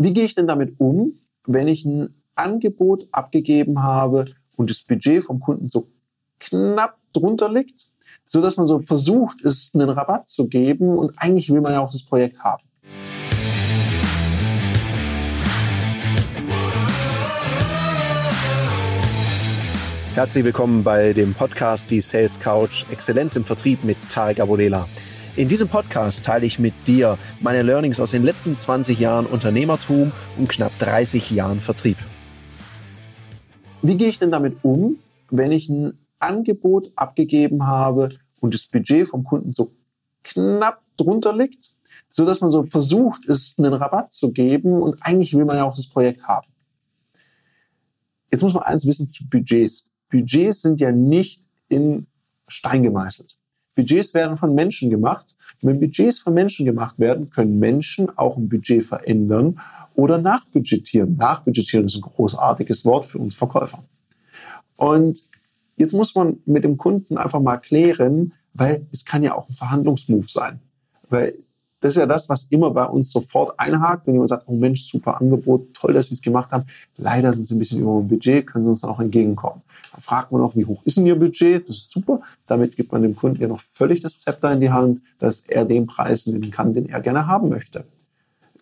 Wie gehe ich denn damit um, wenn ich ein Angebot abgegeben habe und das Budget vom Kunden so knapp drunter liegt, so dass man so versucht, es einen Rabatt zu geben und eigentlich will man ja auch das Projekt haben. Herzlich willkommen bei dem Podcast Die Sales Couch Exzellenz im Vertrieb mit Tarek Abodela. In diesem Podcast teile ich mit dir meine Learnings aus den letzten 20 Jahren Unternehmertum und knapp 30 Jahren Vertrieb. Wie gehe ich denn damit um, wenn ich ein Angebot abgegeben habe und das Budget vom Kunden so knapp drunter liegt, so dass man so versucht, es einen Rabatt zu geben und eigentlich will man ja auch das Projekt haben. Jetzt muss man eins wissen zu Budgets. Budgets sind ja nicht in Stein gemeißelt. Budgets werden von Menschen gemacht. Und wenn Budgets von Menschen gemacht werden, können Menschen auch ein Budget verändern oder nachbudgetieren. Nachbudgetieren ist ein großartiges Wort für uns Verkäufer. Und jetzt muss man mit dem Kunden einfach mal klären, weil es kann ja auch ein Verhandlungsmove sein. Weil das ist ja das, was immer bei uns sofort einhakt, wenn jemand sagt, oh Mensch, super Angebot, toll, dass Sie es gemacht haben. Leider sind Sie ein bisschen über dem Budget, können Sie uns dann auch entgegenkommen. Dann fragt man auch, wie hoch ist denn Ihr Budget? Das ist super. Damit gibt man dem Kunden ja noch völlig das Zepter in die Hand, dass er den Preis nehmen kann, den er gerne haben möchte.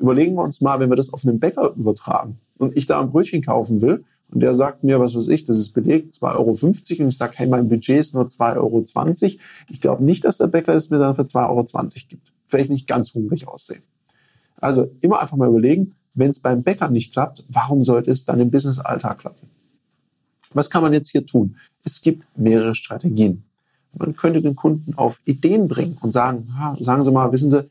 Überlegen wir uns mal, wenn wir das auf einen Bäcker übertragen und ich da ein Brötchen kaufen will und der sagt mir, was weiß ich, das ist belegt, 2,50 Euro und ich sage, hey, mein Budget ist nur 2,20 Euro. Ich glaube nicht, dass der Bäcker es mir dann für 2,20 Euro gibt vielleicht nicht ganz hungrig aussehen. Also immer einfach mal überlegen, wenn es beim Bäcker nicht klappt, warum sollte es dann im Business-Alltag klappen? Was kann man jetzt hier tun? Es gibt mehrere Strategien. Man könnte den Kunden auf Ideen bringen und sagen, sagen Sie mal, wissen Sie,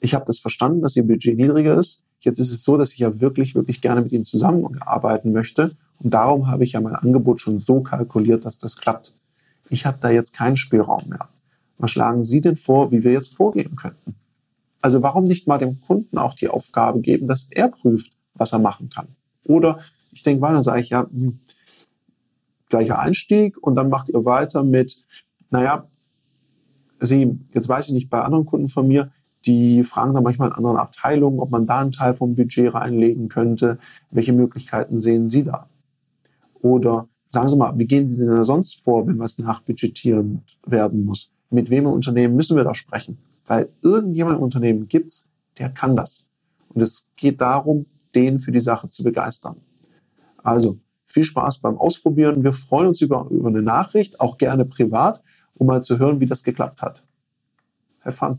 ich habe das verstanden, dass Ihr Budget niedriger ist. Jetzt ist es so, dass ich ja wirklich, wirklich gerne mit Ihnen zusammenarbeiten möchte. Und darum habe ich ja mein Angebot schon so kalkuliert, dass das klappt. Ich habe da jetzt keinen Spielraum mehr. Was schlagen Sie denn vor, wie wir jetzt vorgehen könnten? Also warum nicht mal dem Kunden auch die Aufgabe geben, dass er prüft, was er machen kann? Oder ich denke weiter, sage ich ja, hm, gleicher Einstieg und dann macht ihr weiter mit, naja, Sie, jetzt weiß ich nicht, bei anderen Kunden von mir, die fragen dann manchmal in anderen Abteilungen, ob man da einen Teil vom Budget reinlegen könnte. Welche Möglichkeiten sehen Sie da? Oder sagen Sie mal, wie gehen Sie denn da sonst vor, wenn was nachbudgetiert werden muss? mit wem im Unternehmen müssen wir da sprechen? Weil irgendjemand im Unternehmen gibt's, der kann das. Und es geht darum, den für die Sache zu begeistern. Also viel Spaß beim Ausprobieren. Wir freuen uns über, über eine Nachricht, auch gerne privat, um mal zu hören, wie das geklappt hat. Have fun.